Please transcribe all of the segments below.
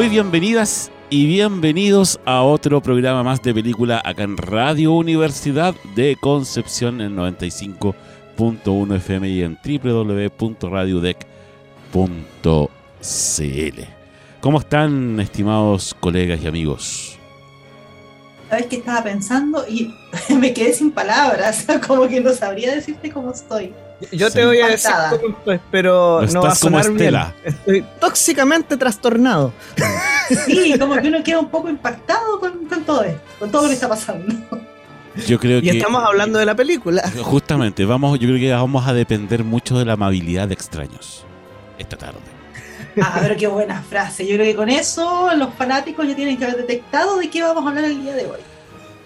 Muy bienvenidas y bienvenidos a otro programa más de película acá en Radio Universidad de Concepción en 95.1 FM y en www.radiodec.cl. ¿Cómo están, estimados colegas y amigos? ¿Sabes qué estaba pensando? Y me quedé sin palabras, como que no sabría decirte cómo estoy. Yo te voy a decir estoy, pero no, va a sonar bien. Estoy tóxicamente trastornado. Sí, como que uno queda un poco impactado con, todo esto, con todo lo que está pasando. Yo creo y estamos hablando de la película. Justamente, vamos, yo creo que vamos a depender mucho de la amabilidad de extraños esta tarde. Ah, pero qué buena frase. Yo creo que con eso los fanáticos ya tienen que haber detectado de qué vamos a hablar el día de hoy.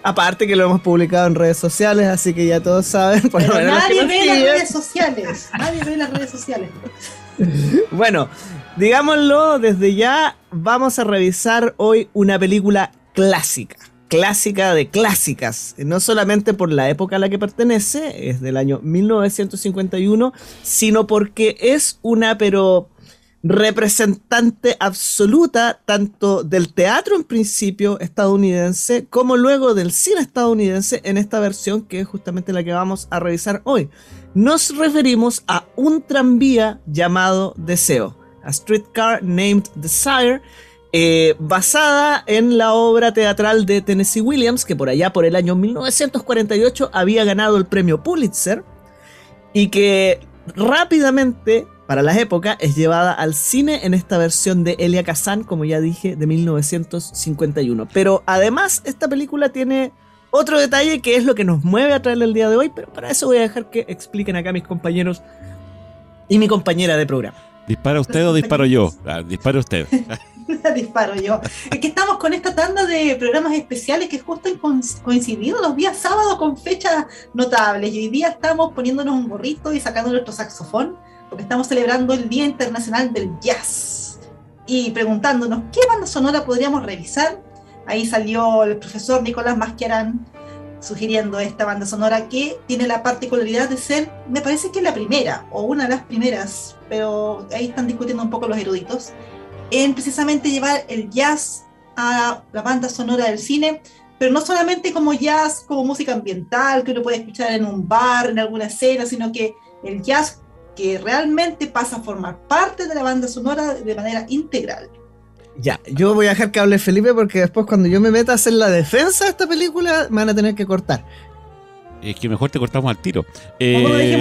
Aparte que lo hemos publicado en redes sociales, así que ya todos saben. Pero nadie ve las redes sociales. Nadie ve las redes sociales. bueno, digámoslo, desde ya vamos a revisar hoy una película clásica. Clásica de clásicas. No solamente por la época a la que pertenece, es del año 1951, sino porque es una, pero representante absoluta tanto del teatro en principio estadounidense como luego del cine estadounidense en esta versión que es justamente la que vamos a revisar hoy. Nos referimos a un tranvía llamado Deseo, a streetcar named Desire, eh, basada en la obra teatral de Tennessee Williams, que por allá por el año 1948 había ganado el premio Pulitzer y que rápidamente para las épocas, es llevada al cine en esta versión de Elia Kazan, como ya dije, de 1951. Pero además, esta película tiene otro detalle que es lo que nos mueve a traerle el día de hoy, pero para eso voy a dejar que expliquen acá mis compañeros y mi compañera de programa. ¿Dispara usted o disparo yo? Ah, dispara usted. disparo yo. Es que estamos con esta tanda de programas especiales que justo han coincidido los días sábados con fechas notables. Y hoy día estamos poniéndonos un gorrito y sacando nuestro saxofón porque estamos celebrando el Día Internacional del Jazz y preguntándonos qué banda sonora podríamos revisar. Ahí salió el profesor Nicolás Masquiarán sugiriendo esta banda sonora que tiene la particularidad de ser, me parece que la primera o una de las primeras, pero ahí están discutiendo un poco los eruditos, en precisamente llevar el jazz a la banda sonora del cine, pero no solamente como jazz, como música ambiental que uno puede escuchar en un bar, en alguna escena, sino que el jazz que realmente pasa a formar parte de la banda sonora de manera integral. Ya, yo voy a dejar que hable Felipe porque después cuando yo me meta a hacer la defensa de esta película me van a tener que cortar. Es que mejor te cortamos al tiro. Eh,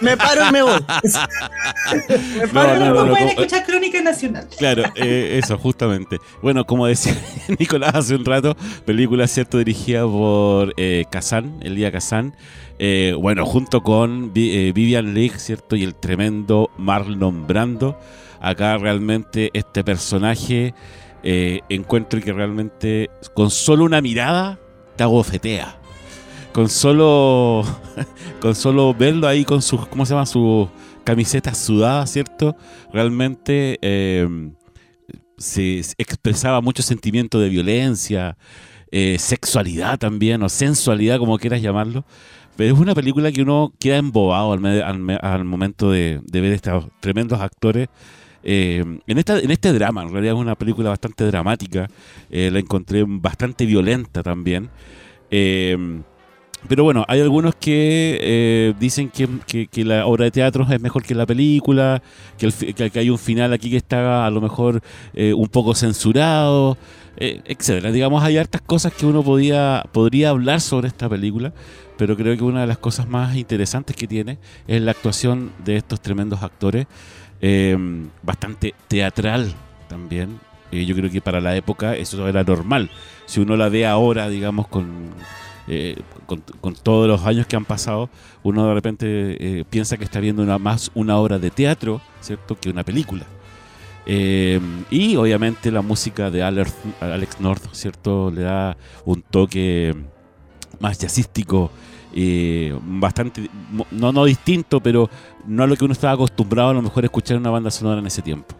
me, paro y me voy. me paro no, no, no, pueden escuchar Crónica Nacional. Claro, eh, eso, justamente. Bueno, como decía Nicolás hace un rato, película, ¿cierto? Dirigida por eh, Kazan, Elía Kazan. Eh, bueno, junto con eh, Vivian Leigh, ¿cierto? Y el tremendo Marlon Brando. Acá realmente este personaje eh, encuentro que realmente con solo una mirada te agofetea. Con solo, con solo verlo ahí con sus, ¿cómo se llama? Sus camisetas sudadas, ¿cierto? Realmente se expresaba mucho sentimiento de violencia, sexualidad también, o sensualidad, como quieras llamarlo es una película que uno queda embobado al, momento de, ver estos tremendos actores. Eh, en, esta, en este drama, en realidad es una película bastante dramática, eh, la encontré bastante violenta también. Eh, pero bueno, hay algunos que eh, dicen que, la obra de teatro es mejor que la película, que, el, que hay un final aquí que está a lo mejor eh, un poco censurado, eh, etcétera. Digamos, hay hartas cosas que uno podía, podría hablar sobre esta película, pero creo que una de las cosas más interesantes que tiene es la actuación de estos tremendos actores, bastante teatral también. yo creo que para la época eso era normal. Si uno la ve ahora, digamos, con eh, con, todos los años que han pasado, uno de repente eh, piensa que está viendo una, más una obra de teatro, ¿cierto?, que una película. Eh, y obviamente la música de Alex North, ¿cierto?, le da un toque más jazzístico, bastante, no, no distinto, pero no a lo que uno estaba acostumbrado a lo mejor a escuchar una banda sonora en ese tiempo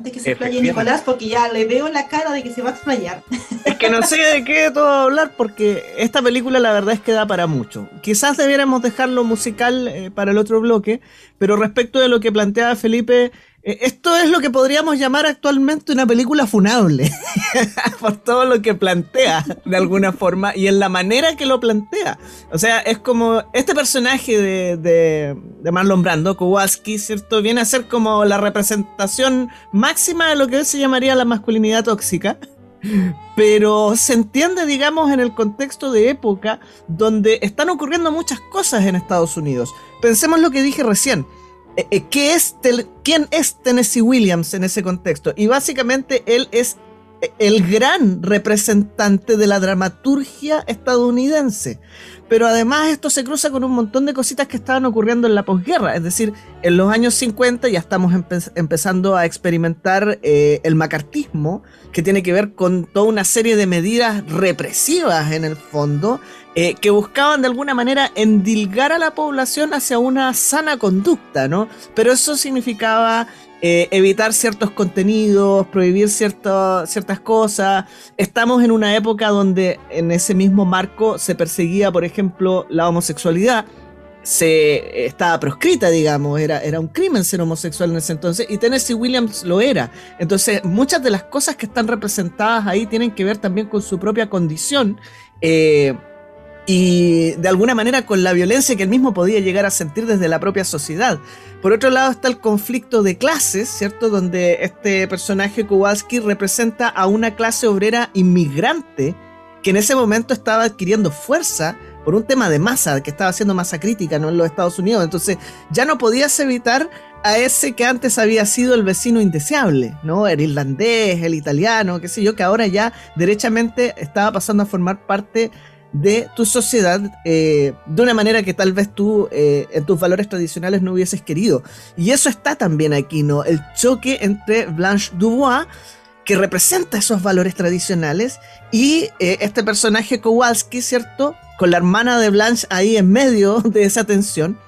de que se explaye Nicolás, porque ya le veo la cara de que se va a explayar. Es que no sé de qué todo hablar, porque esta película la verdad es que da para mucho. Quizás debiéramos dejarlo musical eh, para el otro bloque, pero respecto de lo que planteaba Felipe, esto es lo que podríamos llamar actualmente una película funable, por todo lo que plantea de alguna forma y en la manera que lo plantea. O sea, es como este personaje de, de, de Marlon Brando, Kowalski, ¿cierto? Viene a ser como la representación máxima de lo que hoy se llamaría la masculinidad tóxica. Pero se entiende, digamos, en el contexto de época donde están ocurriendo muchas cosas en Estados Unidos. Pensemos lo que dije recién eh, eh, ¿qué es ¿quién es Tennessee Williams en ese contexto? Y básicamente él es eh, el gran representante de la dramaturgia estadounidense. Pero además esto se cruza con un montón de cositas que estaban ocurriendo en la posguerra. Es decir, en los años 50 ya estamos empezando a experimentar el macartismo, que tiene que ver con toda una serie de medidas represivas en el fondo, eh, que buscaban de alguna manera endilgar a la población hacia una sana conducta, ¿no? Pero eso significaba eh, evitar ciertos contenidos, prohibir ciertas cosas. Estamos en una época donde en ese mismo marco se perseguía, por ejemplo, la homosexualidad. Se estaba proscrita, digamos, era, era un crimen ser homosexual en ese entonces, y Tennessee Williams lo era. Entonces, muchas de las cosas que están representadas ahí tienen que ver también con su propia condición. Eh, y de alguna manera con la violencia que él mismo podía llegar a sentir desde la propia sociedad. Por otro lado está el conflicto de clases, ¿cierto? Donde este personaje Kowalski representa a una clase obrera inmigrante que en ese momento estaba adquiriendo fuerza por un tema de masa, que estaba haciendo masa crítica ¿no? en los Estados Unidos. Entonces ya no podías evitar a ese que antes había sido el vecino indeseable, ¿no? El irlandés, el italiano, qué sé yo, que ahora ya derechamente estaba pasando a formar parte de tu sociedad eh, de una manera que tal vez tú eh, en tus valores tradicionales no hubieses querido. Y eso está también aquí, ¿no? El choque entre Blanche Dubois, que representa esos valores tradicionales, y eh, este personaje Kowalski, ¿cierto? Con la hermana de Blanche ahí en medio de esa tensión.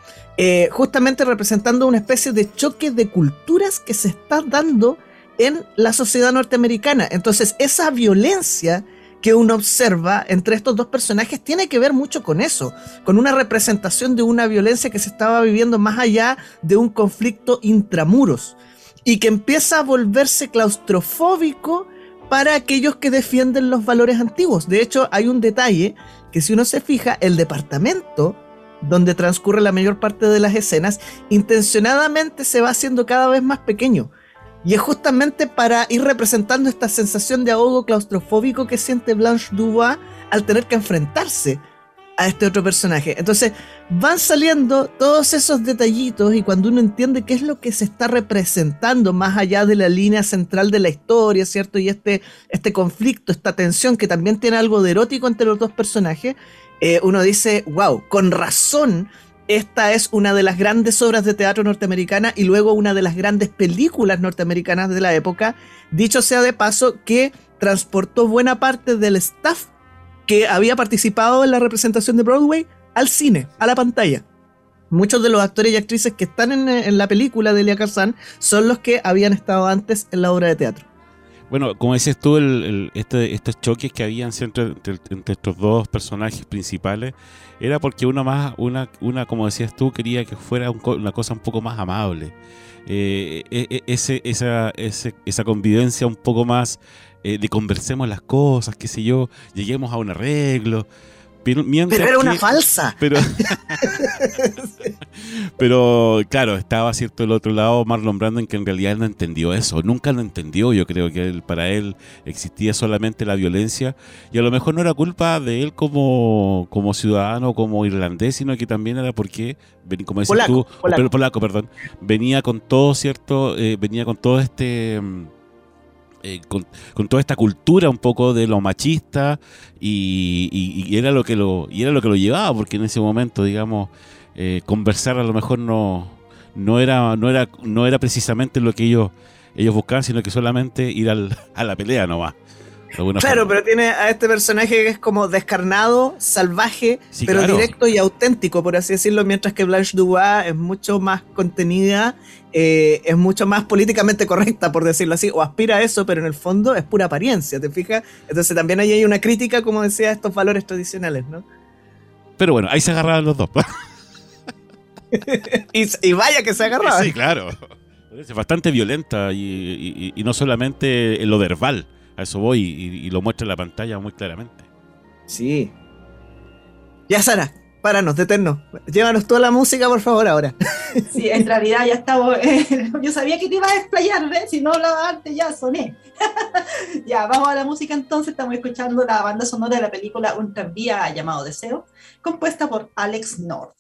justamente representando una especie de choque de culturas que se está dando en la sociedad norteamericana. Entonces, esa violencia que uno observa entre estos dos personajes tiene que ver mucho con eso, con una representación de una violencia que se estaba viviendo más allá de un conflicto intramuros y que empieza a volverse claustrofóbico para aquellos que defienden los valores antiguos. De hecho, hay un detalle que si uno se fija, el departamento donde transcurre la mayor parte de las escenas, intencionadamente se va haciendo cada vez más pequeño y es justamente para ir representando esta sensación de ahogo claustrofóbico que siente Blanche Dubois al tener que enfrentarse a este otro personaje. Entonces van saliendo todos esos detallitos y cuando uno entiende qué es lo que se está representando más allá de la línea central de la historia, ¿cierto? Y este, este conflicto, esta tensión que también tiene algo de erótico entre los dos personajes, eh, uno dice, wow, con razón esta es una de las grandes obras de teatro norteamericana y luego una de las grandes películas norteamericanas de la época, dicho sea de paso que transportó buena parte del staff que había participado en la representación de Broadway al cine, a la pantalla. Muchos de los actores y actrices que están en, la película de Elia Kazan son los que habían estado antes en la obra de teatro. Bueno, como dices tú, este, estos choques que habían entre, entre, estos dos personajes principales era porque uno más, una, una como decías tú, quería que fuera una cosa un poco más amable. Eh, e, e, ese, esa, esa convivencia un poco más eh, de conversemos las cosas, qué sé yo, lleguemos a un arreglo. Pero, mientras Pero era una falsa. Pero, pero claro, estaba cierto el otro lado Marlon Brando que en realidad no entendió eso, nunca lo entendió. Yo creo que él- para él existía solamente la violencia y a lo mejor no era culpa de él como, como ciudadano, como irlandés, sino que también era porque, como decías Polaco, tú, polaco. pero polaco, perdón, venía con todo cierto, eh, venía con todo este. Eh, con, toda esta cultura un poco de lo machista y, era lo que lo y era lo que lo llevaba porque en ese momento digamos eh, conversar a lo mejor no no era no era no era precisamente lo que ellos ellos buscaban sino que solamente ir al- a la pelea nomás Claro, forma. pero tiene a este personaje que es como descarnado, salvaje, Sí, pero claro. directo y auténtico, por así decirlo, mientras que Blanche Dubois es mucho más contenida, eh, es mucho más políticamente correcta, por decirlo así, o aspira a eso, pero en el fondo es pura apariencia, ¿te fijas? Entonces también ahí hay una crítica, como decía, a estos valores tradicionales, ¿no? pero bueno ahí se agarraban los dos Y, y vaya que se agarraban. sí claro es bastante violenta y, y- y no solamente en lo verbal a eso voy y, y lo muestra en la pantalla muy claramente Sí. Ya, Sara, páranos, detennos. Llévanos toda la música, por favor, ahora. Sí, en realidad ya estaba. yo sabía que te iba a desplayar, ¿ves? Si no hablaba antes, ya soné. ya, vamos a la música entonces. Estamos escuchando la banda sonora de la película Un tranvía llamado Deseo, compuesta por Alex North.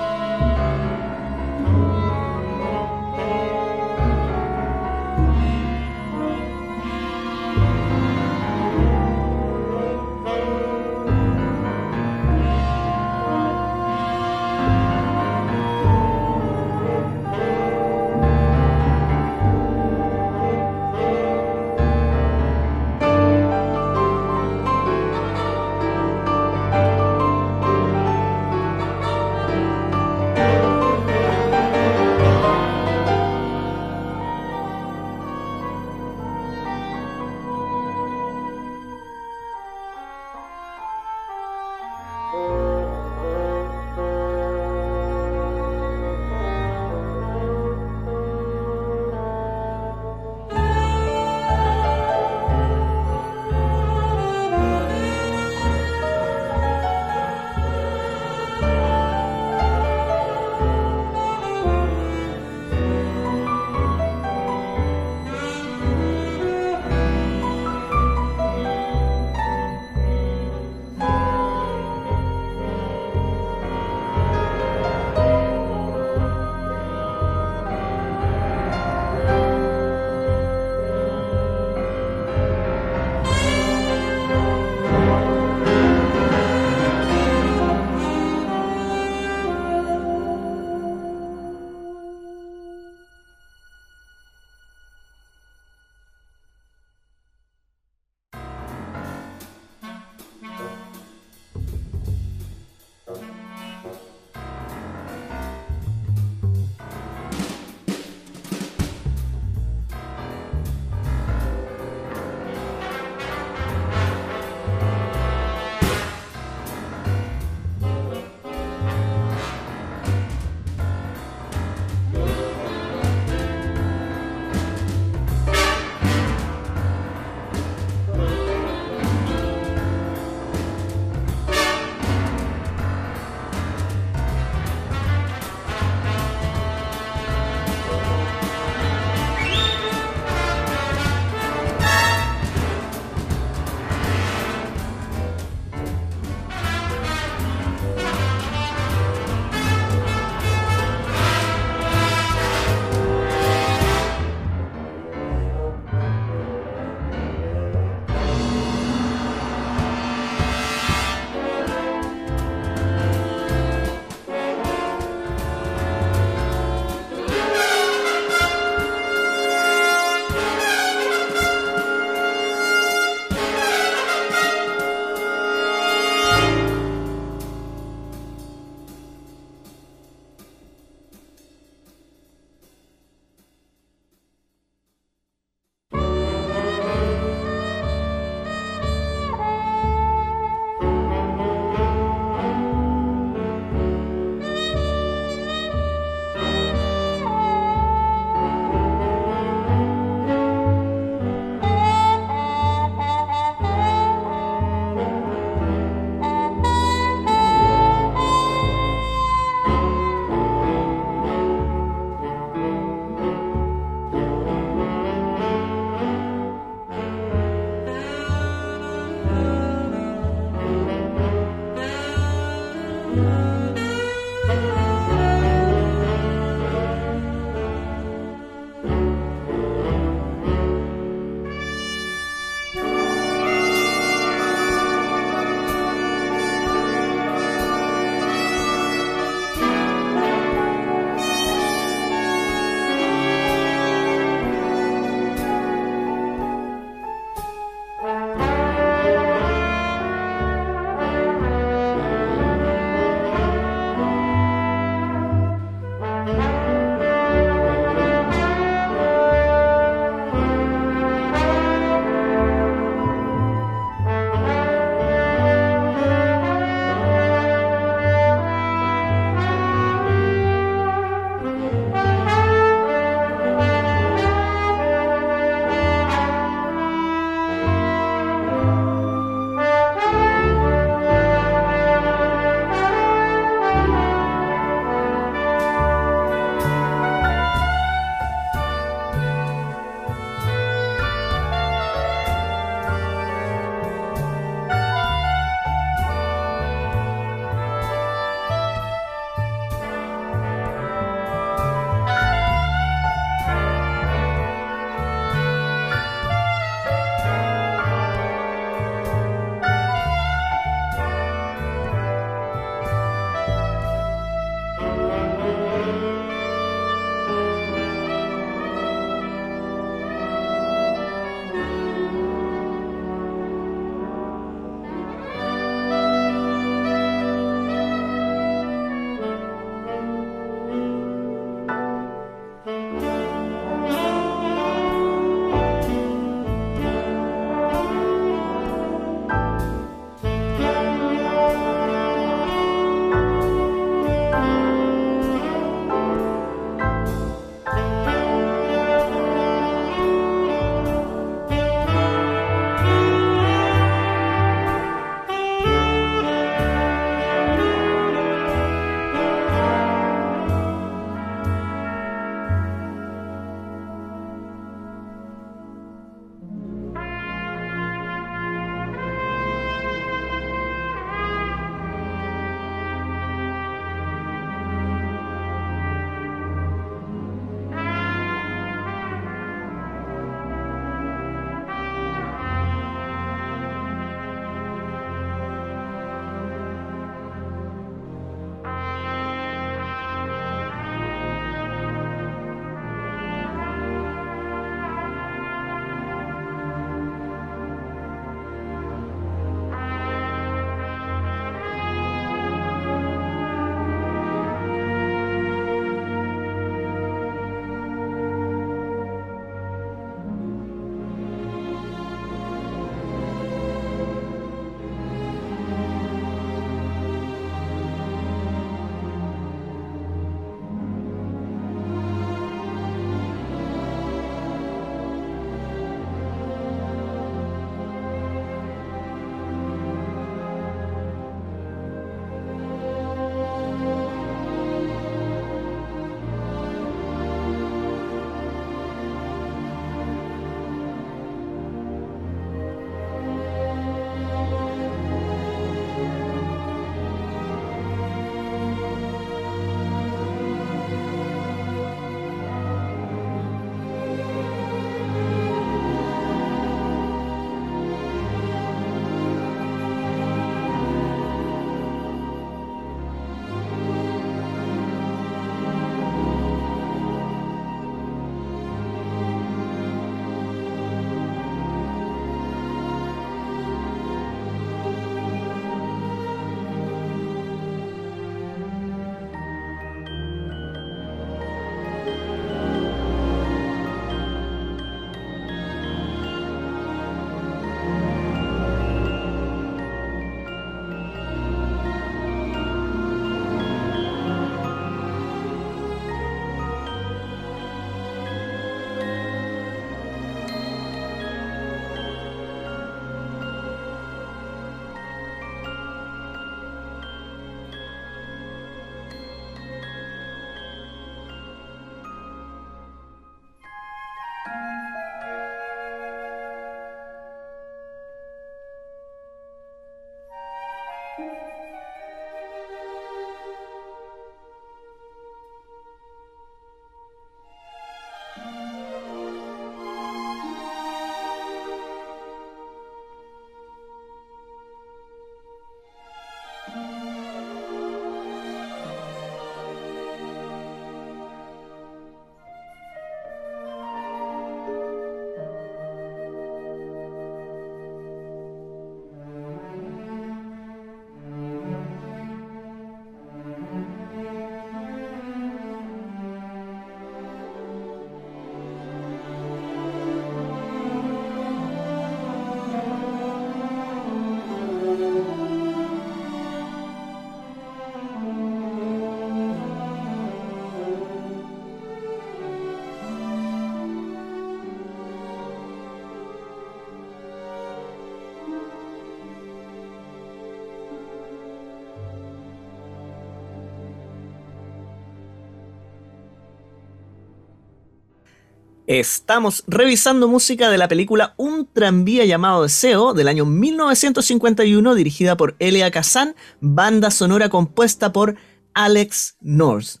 Estamos revisando música de la película Un tranvía llamado Deseo del año 1951 dirigida por Elia Kazan, banda sonora compuesta por Alex North.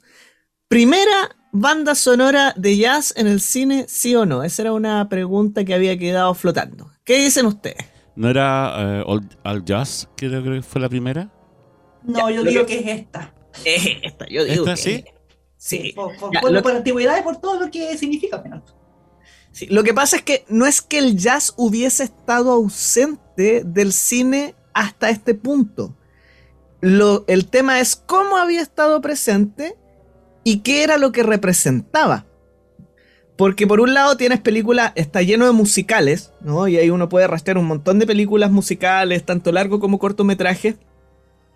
Primera banda sonora de jazz en el cine, sí o no? Esa era una pregunta que había quedado flotando. ¿Qué dicen ustedes? ¿No era uh, All, Jazz, que creo que fue la primera? No, yo digo que... es esta. esta, yo digo ¿Esta, que sí? Sí, por, por, ya, por, lo... por, antigüedad y por todo lo que significa. Lo que pasa es que no es que el jazz hubiese estado ausente del cine hasta este punto. Lo, el tema es cómo había estado presente y qué era lo que representaba. Porque por un lado tienes películas, está lleno de musicales, ¿no? Y ahí uno puede rastrear un montón de películas musicales, tanto largo como cortometraje,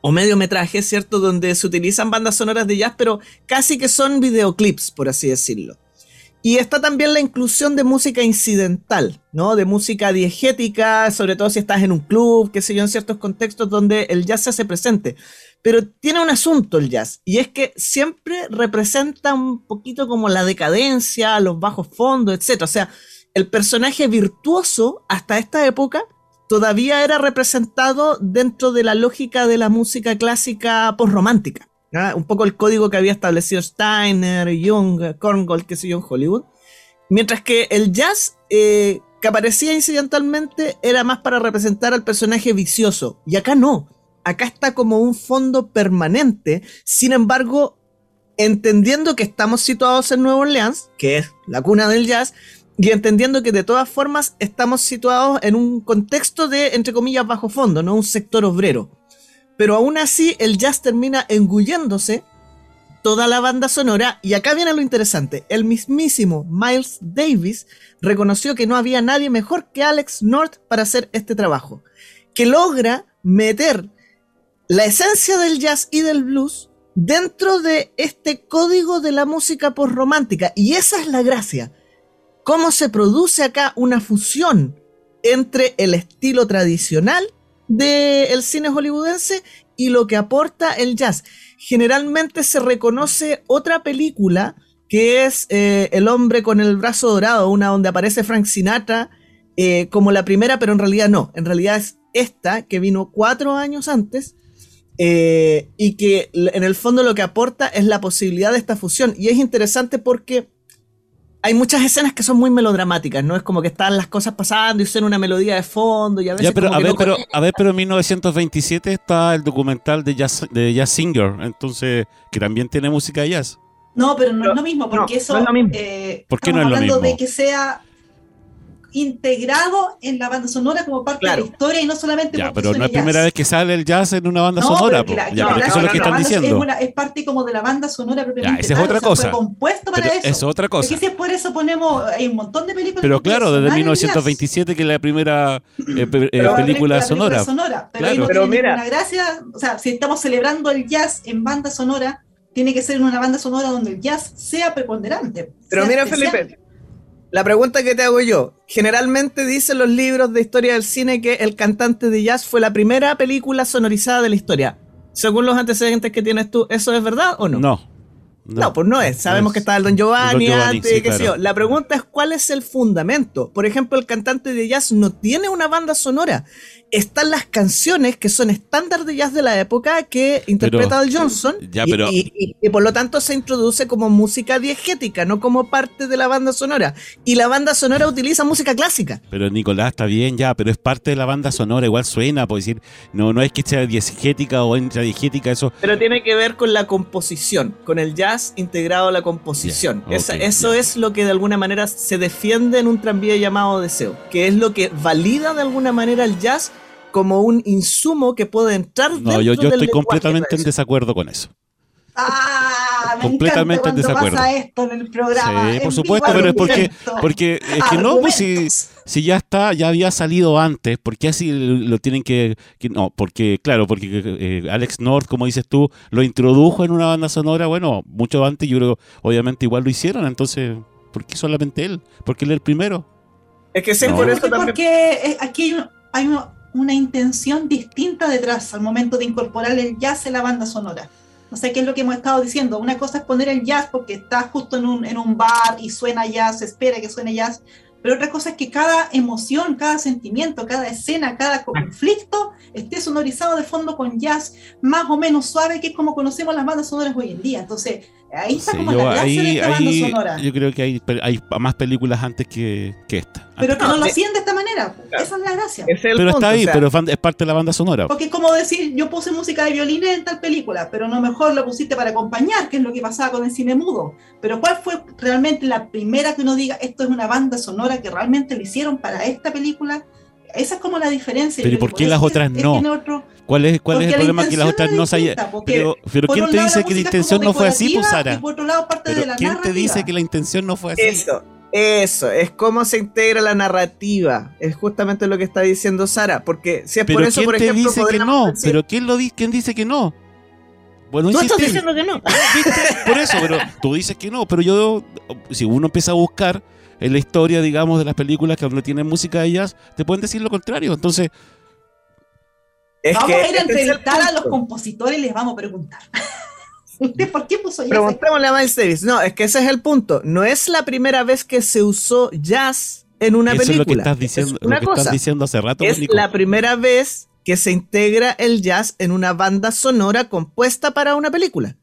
o mediometraje, ¿cierto? Donde se utilizan bandas sonoras de jazz, pero casi que son videoclips, por así decirlo. Y está también la inclusión de música incidental, ¿no? De música diegética, sobre todo si estás en un club, qué sé yo, en ciertos contextos donde el jazz se hace presente. Pero tiene un asunto el jazz, y es que siempre representa un poquito como la decadencia, los bajos fondos, etc. O sea, el personaje virtuoso hasta esta época todavía era representado dentro de la lógica de la música clásica postromántica. Un poco el código que había establecido Steiner, Jung, Korngold, qué sé yo, en Hollywood. Mientras que el jazz, eh, que aparecía incidentalmente, era más para representar al personaje vicioso. Y acá no. Acá está como un fondo permanente. Sin embargo, entendiendo que estamos situados en Nueva Orleans, que es la cuna del jazz, y entendiendo que de todas formas estamos situados en un contexto de, entre comillas, bajo fondo, no un sector obrero. Pero aún así, el jazz termina engulléndose toda la banda sonora. Y acá viene lo interesante. El mismísimo Miles Davis reconoció que no había nadie mejor que Alex North para hacer este trabajo. Que logra meter la esencia del jazz y del blues dentro de este código de la música postromántica. Y esa es la gracia. Cómo se produce acá una fusión entre el estilo tradicional del cine hollywoodense y lo que aporta el jazz. Generalmente se reconoce otra película que es eh, El hombre con el brazo dorado, una donde aparece Frank Sinatra eh, como la primera, pero en realidad no. En realidad es esta que vino cuatro años antes eh, y que en el fondo lo que aporta es la posibilidad de esta fusión. Y es interesante porque hay muchas escenas que son muy melodramáticas, ¿no? Es como que están las cosas pasando y suena una melodía de fondo y a veces. Ya, pero, como a, que ver, no- pero, a ver, pero en 1927 está el documental de Jazz, de jazz Singer, entonces, que también tiene música de jazz. No, pero no Pero- es lo mismo, porque no, eso. no es lo mismo. eh, ¿Por qué estamos no es lo hablando mismo? de que sea integrado en la banda sonora como parte Claro. de la historia y no solamente Ya, pero no es primera jazz. vez que sale el jazz en una banda No, sonora. pero la- ya, que pero la- eso es lo que están diciendo. Es, una- es parte como de la banda sonora propiamente esa es tal, otra o sea, cosa. Compuesto para Pero eso. es otra cosa. Es que si es por eso ponemos, hay un montón de películas. Pero claro, desde sonar en jazz. 1927 que es la primera eh, pe- eh, Pero la película la sonora. Pero, Claro. no Pero mira. gracia. O sea, si estamos celebrando el jazz en banda sonora, tiene que ser en una banda sonora donde el jazz sea preponderante. Pero sea mira, especial. Felipe, la pregunta que te hago yo. Generalmente dicen los libros de historia del cine que El cantante de jazz fue la primera película sonorizada de la historia. Según los antecedentes que tienes tú, ¿eso es verdad o no? No. No, pues no es. Sabemos es. que estaba el Don Giovanni, El Don Giovanni, antes, sí, qué sé yo. La pregunta es cuál es el fundamento. Por ejemplo, el cantante de jazz no tiene una banda sonora. Están las canciones que son estándar de jazz de la época que interpreta Al Johnson Ya, y- pero- y, y- y por lo tanto se introduce como música diegética, no como parte de la banda sonora. Y la banda sonora utiliza música clásica. Pero Nicolás está bien ya, pero es parte de la banda sonora, igual suena, por decir, no, no es que sea diegética o intradiegética, eso. Pero tiene que ver con la composición, con el jazz integrado a la composición. Ya, Esa- ok, eso ya. es lo que de alguna manera se defiende en un tranvía llamado Deseo, que es lo que valida de alguna manera el jazz como un insumo que puede entrar No, dentro yo, yo del estoy completamente en desacuerdo con eso. Ah, me Completamente en desacuerdo. pasa esto en el programa. Sí, en por supuesto, pero es porque, porque es que no, pues si, si ya está, ya había salido antes, ¿por qué así lo tienen que, que- no? Porque, claro, porque eh, Alex North, como dices tú, lo introdujo en una banda sonora, bueno, mucho antes, yo creo, obviamente igual lo hicieron, entonces, ¿por qué solamente él? Porque él es el primero. Es que sí, No. por eso también. porque, eh, aquí hay, hay una intención distinta detrás al momento de incorporar el jazz en la banda sonora. No sé qué es lo que hemos estado diciendo. Una cosa es poner el jazz porque está justo en un, en un bar y suena jazz, se espera que suene jazz, pero otra cosa es que cada emoción, cada sentimiento, cada escena, cada conflicto esté sonorizado de fondo con jazz más o menos suave, que es como conocemos las bandas sonoras hoy en día. Entonces, ahí está Sí, como yo, la gracia de ahí, esta banda ahí sonora. yo creo que hay, hay más películas antes que, que esta. Pero que No, no lo hacían de esta manera. Esa es la gracia. Ese es el Pero punto, está ahí, o sea, pero es parte de la banda sonora. Porque es como decir, yo puse música de violín en tal película, pero no mejor lo pusiste para acompañar, que es lo que pasaba con el cine mudo. Pero ¿cuál fue realmente la primera que uno diga, esto es una banda sonora que realmente le hicieron para esta película? Esa es como la diferencia. Pero ¿y por qué las otras no? otro- ¿Cuál es, cuál es el problema que las otras no se Pero, ¿quién te dice la que la intención no fue así, pues, decorativa, Sara? Y por otro lado parte de Pero la ¿quién te dice que la intención no fue así? Eso, eso, es cómo se integra la narrativa. Es justamente lo que está diciendo Sara. Porque si es Pero por eso, ¿quién por te dice que no? decir- ¿Pero quién, lo di quién dice que no? Bueno, Tú estás diciendo que no. ¿Viste? Por eso, pero tú dices que no, pero yo, si uno empieza a buscar en la historia, digamos, de las películas que donde tienen música de jazz, te pueden decir lo contrario. Entonces, Es vamos que a ir a entrevistar a los compositores y les vamos a preguntar. ¿Usted por qué puso jazz? Preguntémosle a Miles Davis. No, es que ese es el punto. No es la primera vez que se usó jazz en una eso es lo que película. estás diciendo, Es una lo que cosa. estás diciendo hace rato, es Nico. la primera vez que se integra el jazz en una banda sonora compuesta para una película.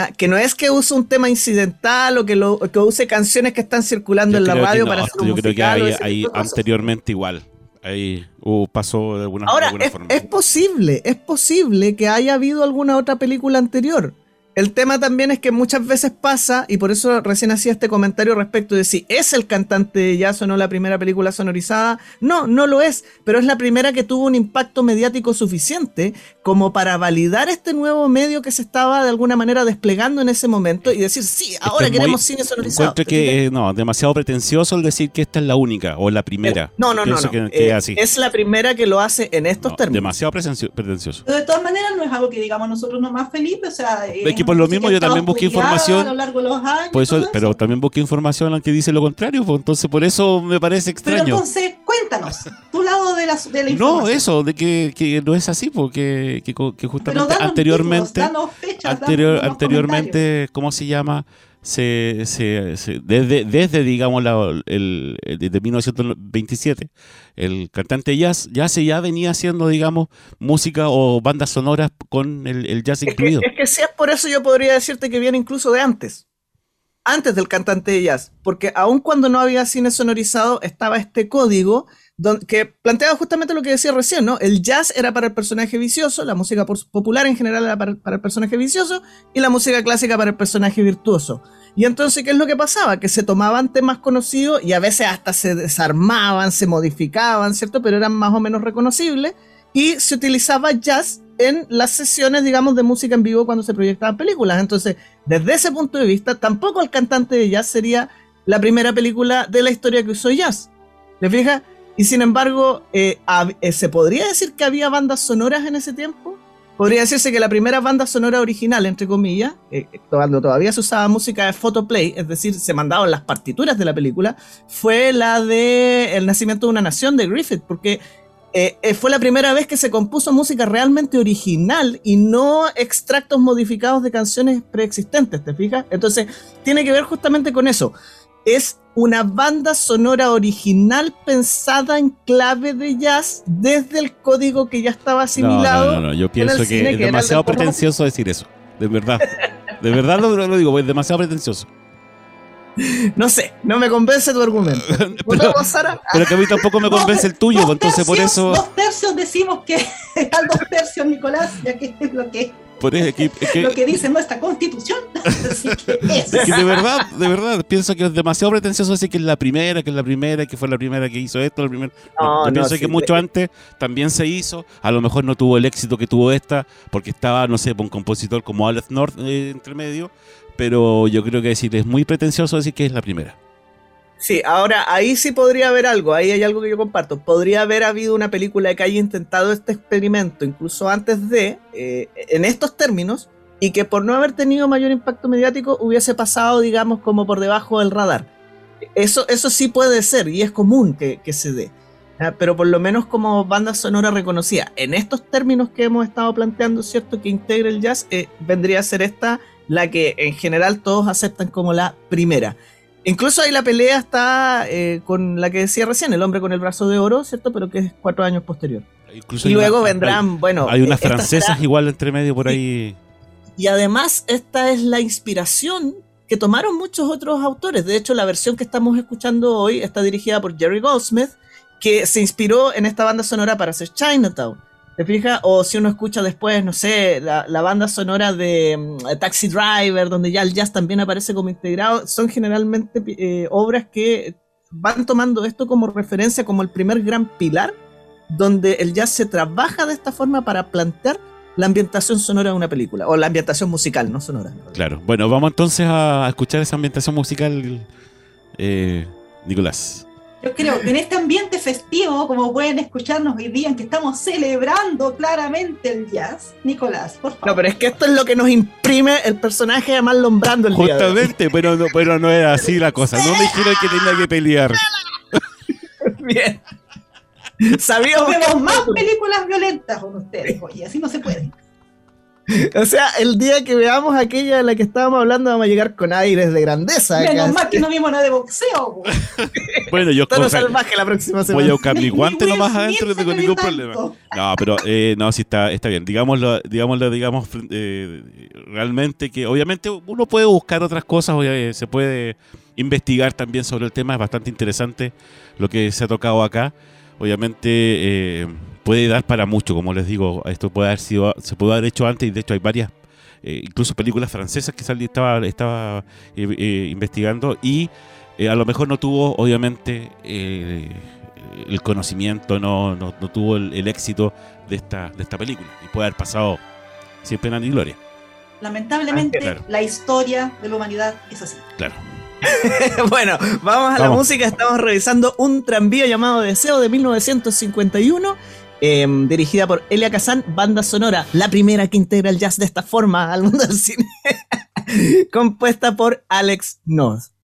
Ah, que no es que use un tema incidental o que, lo, que use canciones que están circulando Yo en la radio no, para hacer un Yo creo que hay, hay anteriormente igual. Ahí uh, pasó de alguna, de Ahora, alguna es, forma. es posible, es posible que haya habido alguna otra película anterior. El tema también es que muchas veces pasa, y por eso recién hacía este comentario respecto de si es el cantante de jazz o no la primera película sonorizada. No, no lo es, pero es la primera que tuvo un impacto mediático suficiente como para validar este nuevo medio que se estaba de alguna manera desplegando en ese momento y decir, sí, ahora es muy- queremos cine sonorizado. Encuentro que eh, no, demasiado pretencioso el decir que esta es la única o la primera. No, no, no, no. que- que Eh, es así. es la primera que lo hace en estos No, términos. demasiado pretencio- pretencioso. Pero de todas maneras es algo que digamos nosotros nomás Felipe, o sea, Es que por lo mismo yo también busqué información. a lo largo de los años. Por eso, todo pero también busqué información que dice lo contrario, pues, entonces por eso me parece Pero extraño. entonces, cuéntanos, tu lado de la, de la No, información. eso, de que, que no es así, porque que, co- que Pero justamente danos anteriormente, títulos, danos fechas, anterior, danos anteriormente, ¿cómo se llama? Se, se, se- desde, desde, digamos, la, el, desde 1927, el cantante jazz ya se ya venía haciendo, digamos, música o bandas sonoras con el, el jazz Es que, incluido. es que si es por eso yo podría decirte que viene incluso de antes. Antes del cantante de jazz. Porque aun cuando no había cine sonorizado, estaba este código que planteaba justamente lo que decía recién, ¿no? El jazz era para el personaje vicioso, la música popular en general era para, para el personaje vicioso y la música clásica para el personaje virtuoso. Y entonces, ¿qué es lo que pasaba? Que se tomaban temas conocidos y a veces hasta se desarmaban, se modificaban, ¿cierto? Pero eran más o menos reconocibles y se utilizaba jazz en las sesiones, digamos, de música en vivo cuando se proyectaban películas. Entonces, desde ese punto de vista, tampoco el cantante de jazz sería la primera película de la historia que usó jazz. ¿Le fijas? Y sin embargo, eh, eh, ¿se podría decir que había bandas sonoras en ese tiempo? Podría decirse que la primera banda sonora original, entre comillas, eh, cuando todavía se usaba música de photoplay, es decir, se mandaban las partituras de la película, fue la de El nacimiento de una nación de Griffith, porque eh, fue la primera vez que se compuso música realmente original y no extractos modificados de canciones preexistentes, ¿te fijas? Entonces, tiene que ver justamente con eso. Es una banda sonora original pensada en clave de jazz desde el código que ya estaba asimilado. no, no, no, yo pienso que es demasiado pretencioso decir eso, de verdad. De verdad lo, lo digo, es demasiado pretencioso. No sé, no me convence tu argumento. pero, pero que a mí tampoco me convence el tuyo, dos pues, entonces por tercios- eso... Dos tercios decimos que están dos tercios, Nicolás, ya que es lo que, Por eso es que, es que- lo que dice nuestra constitución. Así que es. es que de verdad, de verdad, pienso que es demasiado pretencioso decir que es la primera, que es la primera, que fue la primera que hizo esto, la primera. No, No, pienso sí, que mucho antes también se hizo, a lo mejor no tuvo el éxito que tuvo esta, porque estaba, no sé, un compositor como Aleph North eh, entre medio, pero yo creo que decir, es muy pretencioso decir que es la primera. Sí, ahora ahí sí podría haber algo, ahí hay algo que yo comparto. Podría haber habido una película que haya intentado este experimento incluso antes de, eh, en estos términos, y que por no haber tenido mayor impacto mediático hubiese pasado, digamos, como por debajo del radar. Eso, eso sí puede ser y es común que, se dé. Pero por lo menos como banda sonora reconocida. En estos términos que hemos estado planteando, ¿cierto? Que integra el jazz, eh, vendría a ser esta la que en general todos aceptan como la primera. Incluso ahí la pelea está eh, con la que decía recién, el hombre con el brazo de oro, ¿cierto? Pero que es cuatro años posterior. Incluso y luego una- vendrán, hay- bueno... Hay unas francesas igual entre medio por ahí. Y además, esta es la inspiración que tomaron muchos otros autores. De hecho, la versión que estamos escuchando hoy está dirigida por Jerry Goldsmith, que se inspiró en esta banda sonora para hacer Chinatown. ¿Te fijas? O si uno escucha después, no sé, la, banda sonora de mm, Taxi Driver, donde ya el jazz también aparece como integrado, son generalmente eh, obras que van tomando esto como referencia, como el primer gran pilar, donde el jazz se trabaja de esta forma para plantear la ambientación sonora de una película, o la ambientación musical, no sonora. Claro. Bueno, vamos entonces a escuchar esa ambientación musical, eh, Nicolás. Yo creo que en este ambiente festivo, como pueden escucharnos hoy día, en que estamos celebrando claramente el jazz, Nicolás, por favor. No, pero es que esto es lo que nos imprime el personaje de Marlon Brando el día. Justamente, pero no, pero no era así la cosa. No me dijeron que tenía que pelear. Bien. Sabíamos vemos más películas violentas con ustedes, oye, así no se puede. O sea, el día que veamos aquella de la que estábamos hablando, vamos a llegar con aires de grandeza. Menos mal que no vimos nada de boxeo. Bueno, yo Tono o sea, salvaje la próxima semana. voy a buscar mi guante nomás adentro no tengo ningún problema. No, pero eh, no, sí está, está bien. Digámoslo, digámoslo, digamos, eh, realmente que obviamente uno puede buscar otras cosas, oye, se puede investigar también sobre el tema, es bastante interesante lo que se ha tocado acá. Obviamente eh, puede dar para mucho, como les digo, esto puede haber sido, se puede haber hecho antes y de hecho hay varias, eh, incluso películas francesas que salí, estaba, estaba eh, eh, investigando y eh, a lo mejor no tuvo, obviamente, eh, el conocimiento, no, no, no tuvo el, el éxito de esta, de esta película. Y puede haber pasado sin pena ni gloria. Lamentablemente, Ah, claro. la historia de la humanidad es así. Claro. bueno, vamos a la música. Estamos revisando un tranvía llamado Deseo de 1951, em, dirigida por Elia Kazan, banda sonora, la primera que integra el jazz de esta forma al mundo del cine, compuesta por Alex North.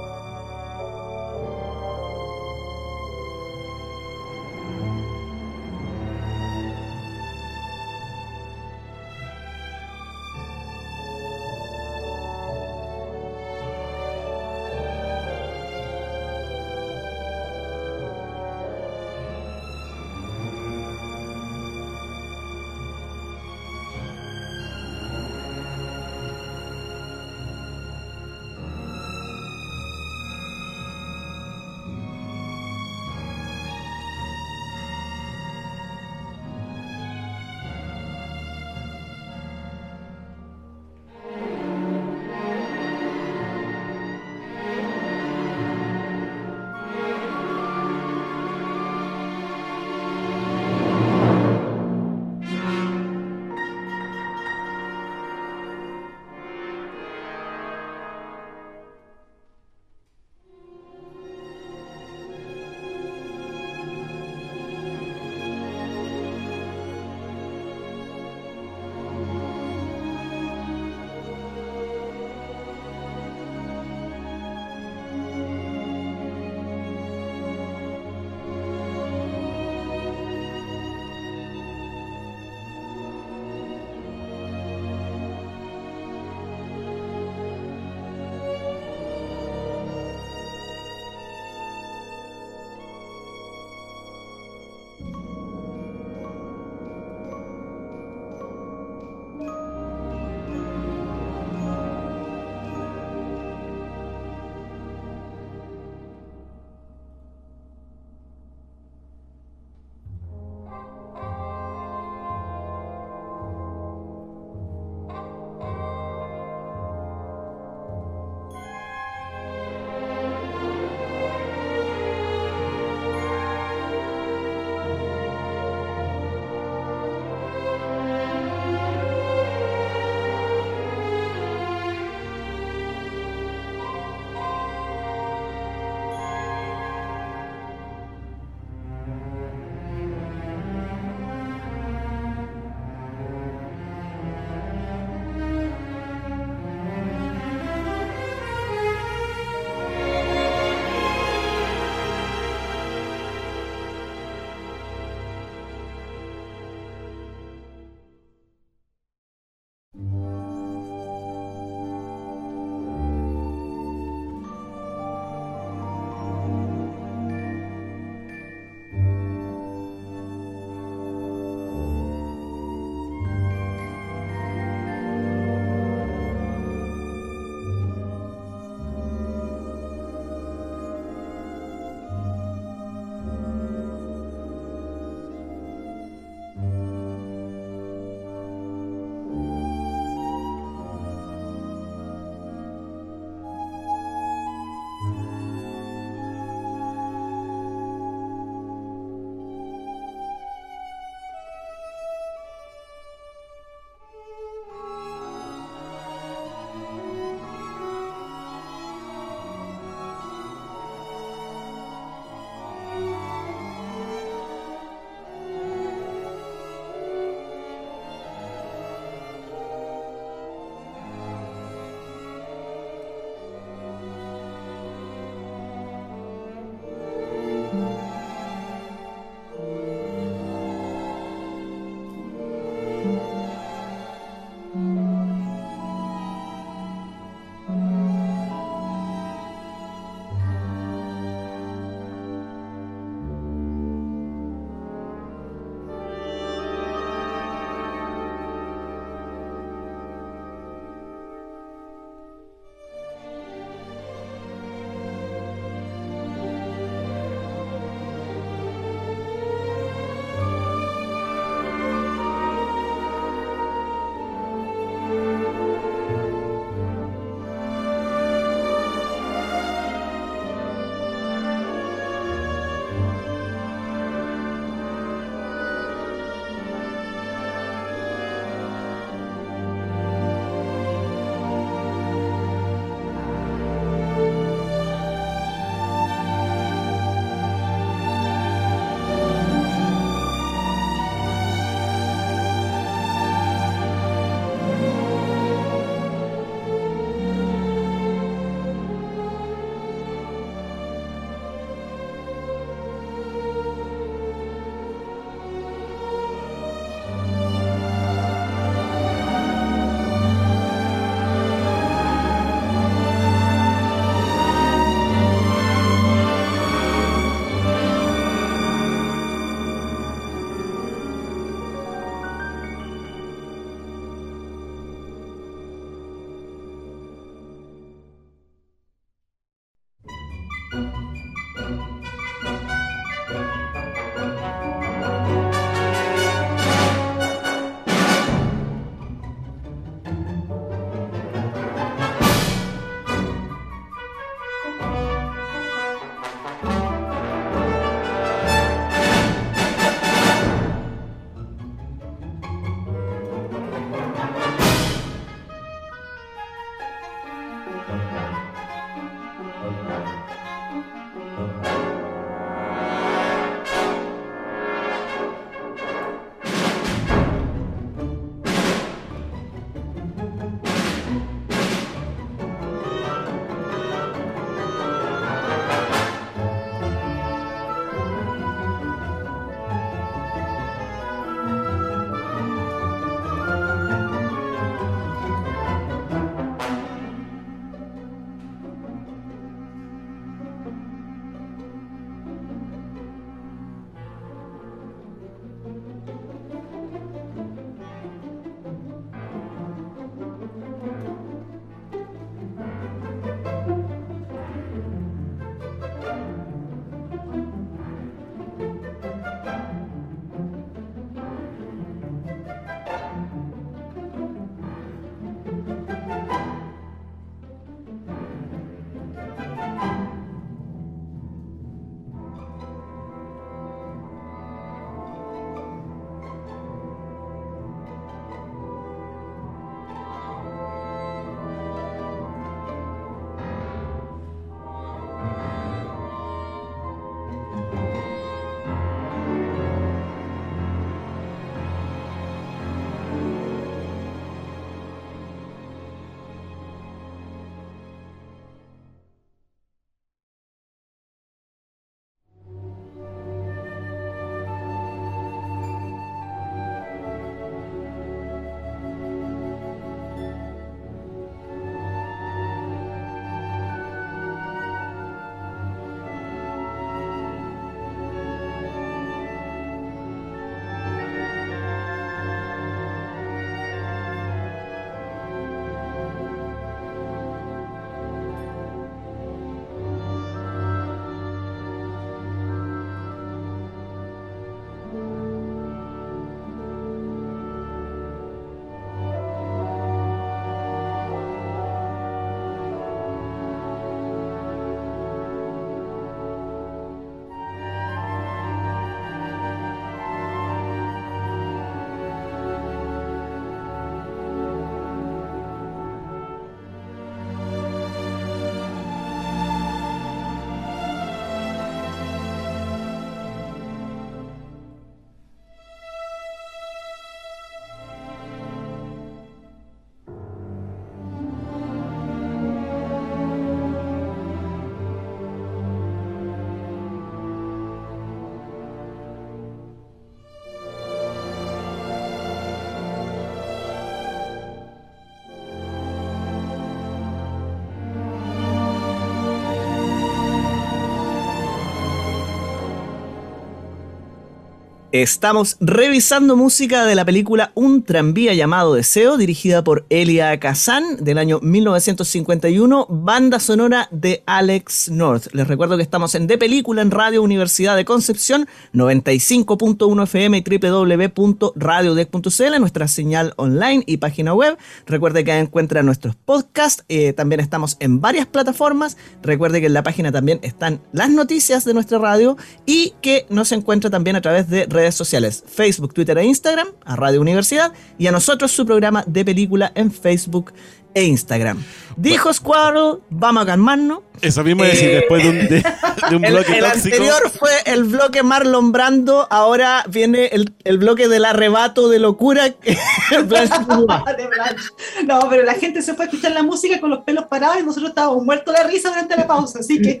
Estamos revisando música de la película Un tranvía llamado Deseo, dirigida por Elia Kazan del año 1951, banda sonora de Alex North. Les recuerdo que estamos en De Película en Radio Universidad de Concepción, 95.1 FM y www.radiodec.cl, nuestra señal online y página web. Recuerde que encuentra nuestros podcasts, eh, también estamos en varias plataformas. Recuerde que en la página también están las noticias de nuestra radio y que nos encuentra también a través de redes sociales, Facebook, Twitter e Instagram, a Radio Universidad, y a nosotros su programa de película en Facebook e Instagram. Dijo Squirrel, vamos a calmarnos. Eso mismo es decir, Eh, después de un, de- de un El, bloque el tóxico. anterior fue el bloque Marlon Brando, ahora viene el, el bloque del arrebato de locura. No, pero la gente se fue a escuchar la música con los pelos parados y nosotros estábamos muertos de la risa durante la pausa, así que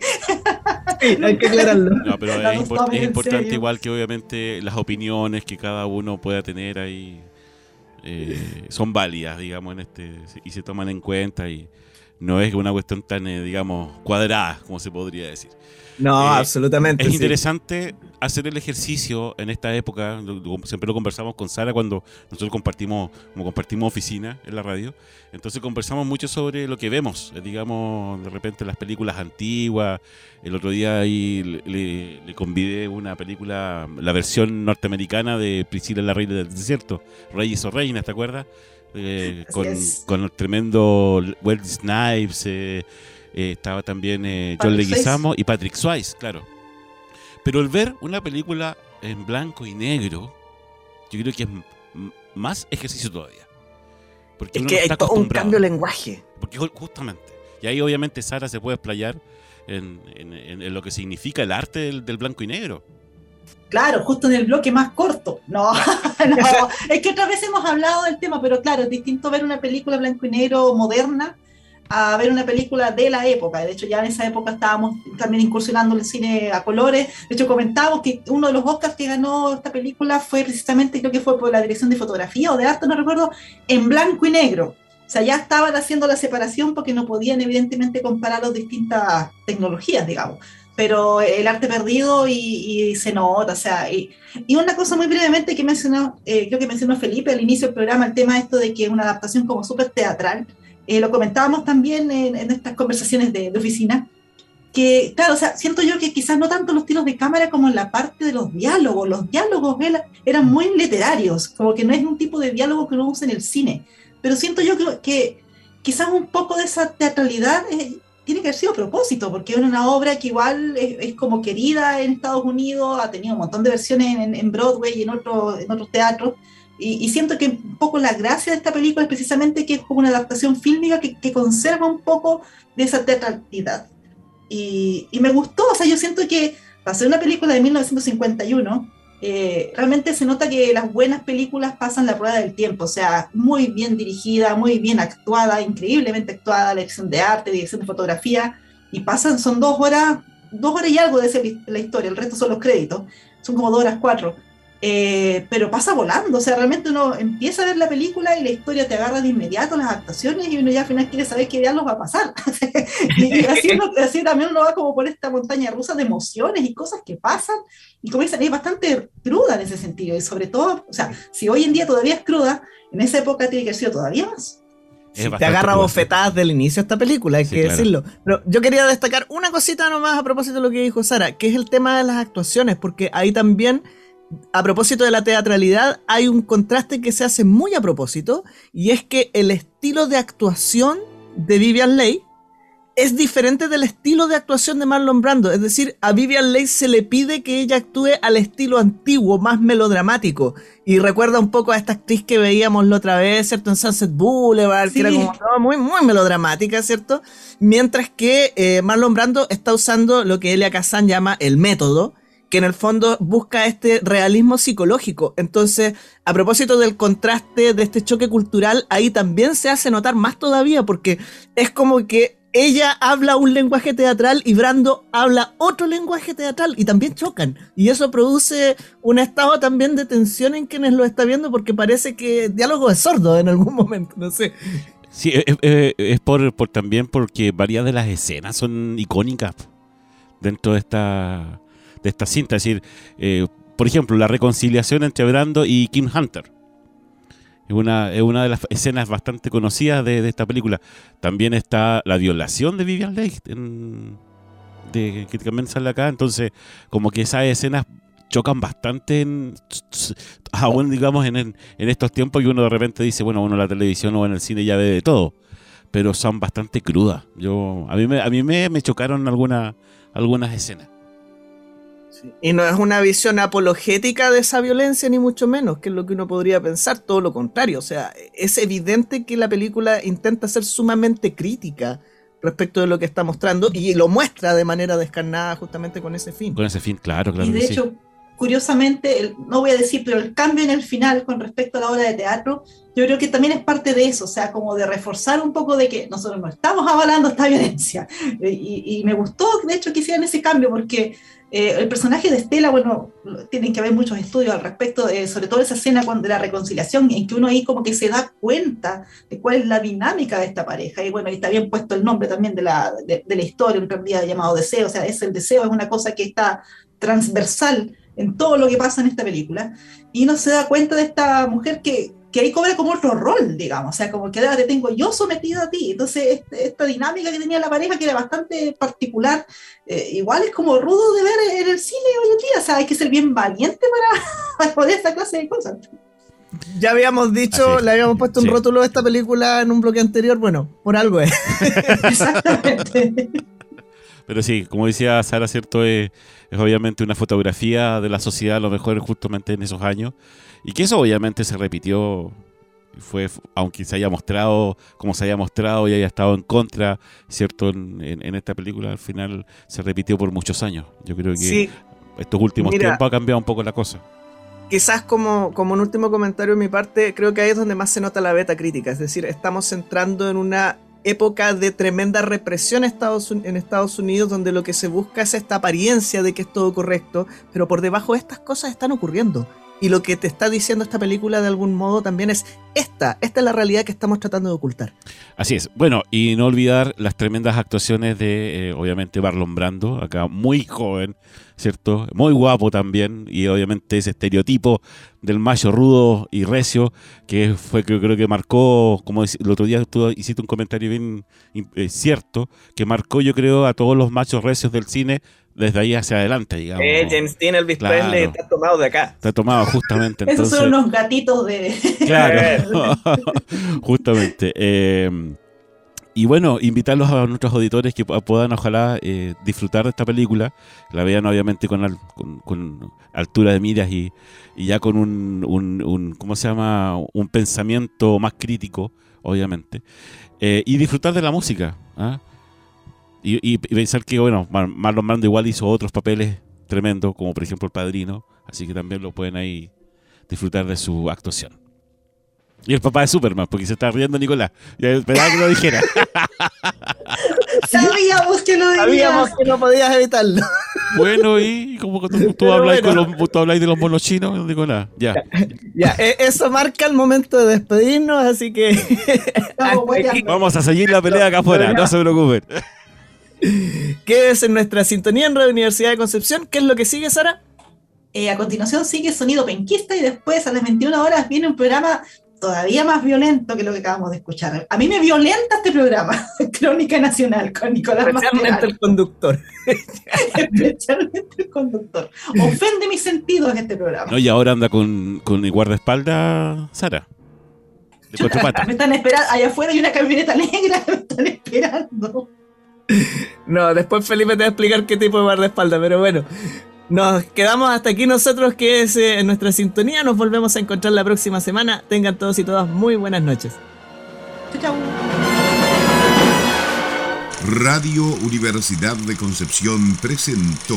Sí, hay que aclararlo. No, pero es, es importante serio. igual que obviamente las opiniones que cada uno pueda tener ahí eh, son válidas, digamos, en este y se toman en cuenta y no es una cuestión tan, eh, digamos, cuadrada, como se podría decir. No, Eh, absolutamente. Es sí. interesante hacer el ejercicio en esta época, lo- lo- siempre lo conversamos con Sara cuando nosotros compartimos, como compartimos oficina en la radio, entonces conversamos mucho sobre lo que vemos, eh, digamos, de repente las películas antiguas, el otro día ahí le, le- le convidé una película, la versión norteamericana de Priscila la Reina del Desierto, Reyes o Reinas, ¿te acuerdas? Eh, con, con el tremendo Wesley Snipes, eh, eh, estaba también eh, John. Leguizamo y Patrick Swayze, claro. Pero el ver una película en blanco y negro, yo creo que es más ejercicio todavía. Porque Es uno que no hay está todo un cambio de lenguaje. Porque ju- justamente. Y ahí obviamente Sara se puede explayar en, en- lo que significa el arte del, del blanco y negro. Claro, justo en el bloque más corto. No, no, es que otras veces hemos hablado del tema, pero claro, es distinto ver una película blanco y negro moderna a ver una película de la época. De hecho, ya en esa época estábamos también incursionando en el cine a colores. De hecho, comentábamos que uno de los Oscars que ganó esta película fue precisamente, creo que fue por la dirección de fotografía o de arte, no recuerdo, en blanco y negro. O sea, ya estaban haciendo la separación porque no podían evidentemente comparar las distintas tecnologías, digamos pero el arte perdido y, y se nota, o sea, y, y una cosa muy brevemente que mencionó, eh, creo que mencionó Felipe al inicio del programa, el tema esto de que es una adaptación como súper teatral, eh, lo comentábamos también en, en estas conversaciones de, de oficina, que claro, o sea, siento yo que quizás no tanto los tiros de cámara como en la parte de los diálogos, los diálogos era- eran muy literarios, como que no es un tipo de diálogo que uno usa en el cine, pero siento yo que, que quizás un poco de esa teatralidad eh, tiene que haber sido a propósito, porque es una obra que igual es, es como querida en Estados Unidos, ha tenido un montón de versiones en, en Broadway y en, otro, en otros teatros, y, y siento que un poco la gracia de esta película es precisamente que es como una adaptación fílmica que, que conserva un poco de esa teatralidad. Y, y me gustó, o sea, yo siento que para ser una película de 1951, eh, realmente se nota que las buenas películas pasan la prueba del tiempo, o sea, muy bien dirigida, muy bien actuada, increíblemente actuada, dirección de arte, dirección de fotografía, y pasan, son dos horas, dos horas y algo de hi- la historia, el resto son los créditos, son como dos horas cuatro, Eh, pero pasa volando, o sea, realmente uno empieza a ver la película y la historia te agarra de inmediato, las actuaciones, y uno ya al final quiere saber qué diablos va a pasar. y así, uno- así también uno va como por esta montaña rusa de emociones y cosas que pasan, y como dicen, es bastante cruda en ese sentido, y sobre todo, o sea, si hoy en día todavía es cruda, en esa época tiene que haber sido todavía más. Te agarra bofetadas del inicio de esta película, hay Sí, que claro. decirlo. Pero yo quería destacar una cosita nomás a propósito de lo que dijo Sara, que es el tema de las actuaciones, porque ahí también, a propósito de la teatralidad, hay un contraste que se hace muy a propósito, y es que el estilo de actuación de Vivian Leigh es diferente del estilo de actuación de Marlon Brando. Es decir, a Vivian Leigh se le pide que ella actúe al estilo antiguo, más melodramático. Y recuerda un poco a esta actriz que veíamos la otra vez, ¿cierto? En Sunset Boulevard, que era como no, muy, muy melodramática, ¿cierto? Mientras que eh, Marlon Brando está usando lo que Elia Kazan llama el método, que en el fondo busca este realismo psicológico. Entonces, a propósito del contraste de este choque cultural, ahí también se hace notar más todavía, porque es como que ella habla un lenguaje teatral y Brando habla otro lenguaje teatral y también chocan. Y eso produce un estado también de tensión en quienes lo está viendo porque parece que el diálogo es sordo en algún momento, no sé. Sí, es, es- es por, por también porque varias de las escenas son icónicas dentro de esta, de esta cinta. Es decir, eh, por ejemplo, la reconciliación entre Brando y Kim Hunter. Es una, es una de las escenas bastante conocidas de, de esta película. También está la violación de Vivian Leigh, en- de, que también sale acá. Entonces, como que esas escenas chocan bastante en, aún digamos en, en, estos tiempos que uno de repente dice, bueno, uno la televisión o en el cine ya ve de todo, pero son bastante crudas. Yo, a mí me, a mí me, me chocaron algunas algunas escenas. Y no es una visión apologética de esa violencia, ni mucho menos, que es lo que uno podría pensar, todo lo contrario. O sea, es evidente que la película intenta ser sumamente crítica respecto de lo que está mostrando y lo muestra de manera descarnada justamente con ese fin. Con ese fin, claro, claro. y de que sí. hecho, curiosamente, el- no voy a decir, pero el cambio en el final con respecto a la obra de teatro, yo creo que también es parte de eso, o sea, como de reforzar un poco de que nosotros no estamos avalando esta violencia. Y, y me gustó, de hecho, que hicieran ese cambio, porque eh, el personaje de Estela, bueno, tienen que haber muchos estudios al respecto, eh, sobre todo esa escena de la reconciliación, en que uno ahí como que se da cuenta de cuál es la dinámica de esta pareja. Y bueno, ahí está bien puesto el nombre también de la, de, de la historia, realidad llamado deseo, o sea, es el deseo, es una cosa que está transversal en todo lo que pasa en esta película, y uno se da cuenta de esta mujer que, que ahí cobra como otro rol, digamos, o sea, como que ahora te tengo yo sometido a ti, entonces este- esta dinámica que tenía la pareja, que era bastante particular, eh, igual es como rudo de ver en el cine hoy en día, o sea, hay que ser bien valiente para, para poder esta clase de cosas. Ya habíamos dicho, le habíamos puesto un Sí. rótulo a esta película en un bloque anterior, bueno, por algo es. Exactamente. Pero sí, como decía Sara, ¿cierto? Es, es obviamente una fotografía de la sociedad, a lo mejor justamente en esos años. Y que eso obviamente se repitió, fue aunque se haya mostrado como se haya mostrado y haya estado en contra, ¿cierto? En, en- en esta película, al final se repitió por muchos años. Yo creo que Sí, estos últimos Mira. tiempos ha cambiado un poco la cosa. quizás como, como un último comentario de mi parte, creo que ahí es donde más se nota la beta crítica. Es decir, estamos entrando en una época de tremenda represión en Estados, Un- en Estados Unidos, donde lo que se busca es esta apariencia de que es todo correcto, pero por debajo de estas cosas están ocurriendo. Y lo que te está diciendo esta película de algún modo también es esta, esta es la realidad que estamos tratando de ocultar. Así es. Bueno, y no olvidar las tremendas actuaciones de, eh, obviamente, Marlon Brando, acá muy joven, ¿cierto? Muy guapo también, y obviamente ese estereotipo del macho rudo y recio, que fue que creo que marcó, como el otro día tú hiciste un comentario bien eh, cierto, que marcó yo creo a todos los machos recios del cine desde ahí hacia adelante, digamos. Eh, James Dean, Elvis Claro. Presley, está tomado de acá. Está tomado justamente. Esos Entonces, son unos gatitos de... Claro, justamente. eh, y bueno, invitarlos a nuestros auditores que pu- puedan ojalá eh, disfrutar de esta película, la vean obviamente con, al- con, con altura de miras y, y ya con un, un, un- ¿cómo se llama? Un pensamiento más crítico, obviamente. Eh, y disfrutar de la música. ¿ah? Y, y- y pensar que, bueno, Mar- Marlon Brando igual hizo otros papeles tremendos, como por ejemplo El Padrino, así que también lo pueden ahí disfrutar de su actuación. Y el papá de Superman, porque se está riendo Nicolás. Ya esperaba que lo dijera. Sabíamos que lo Sabíamos que no podías evitarlo. bueno, y como que tú, tú Pero hablas bueno. con los, tú hablas de los monos chinos, no digo nada. Ya. Ya, e- eso marca el momento de despedirnos, así que. Vamos a seguir la pelea acá afuera, no se preocupen. Quédese en nuestra sintonía en Radio Universidad de Concepción. ¿Qué es lo que sigue, Sara? Eh, a continuación sigue Sonido Penquista y después a las 21 horas viene un programa todavía más violento que lo que acabamos de escuchar. A mí me violenta este programa, Crónica Nacional, con Nicolás Especialmente el conductor. especialmente el conductor. Ofende mis sentidos este programa. No, y ahora anda con, con el guardaespaldas Sara. De cuatro patas. Me están esperando, allá afuera hay una camioneta negra, me están esperando. No, después Felipe te va a explicar qué tipo de guardaespaldas, pero bueno. Nos quedamos hasta aquí nosotros, que es en nuestra sintonía. Nos volvemos a encontrar la próxima semana. Tengan todos y todas muy buenas noches. Chau, chau. Radio Universidad de Concepción presentó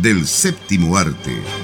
del séptimo arte.